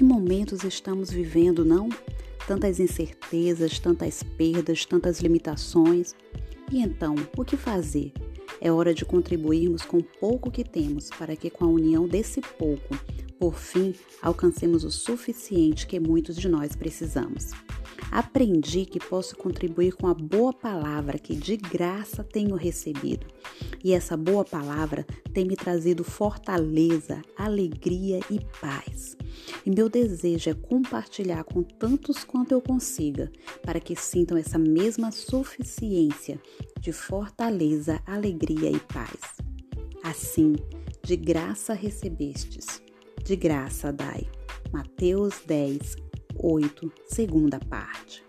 Que momentos estamos vivendo, não? Tantas incertezas, tantas perdas, tantas limitações. E então, o que fazer? É hora de contribuirmos com o pouco que temos para que, com a união desse pouco, por fim, alcancemos o suficiente que muitos de nós precisamos. Aprendi que posso contribuir com a boa palavra que de graça tenho recebido. E essa boa palavra tem me trazido fortaleza, alegria e paz. E meu desejo é compartilhar com tantos quanto eu consiga, para que sintam essa mesma suficiência de fortaleza, alegria e paz. Assim, de graça recebestes de graça dai. Mateus 10, 8, segunda parte.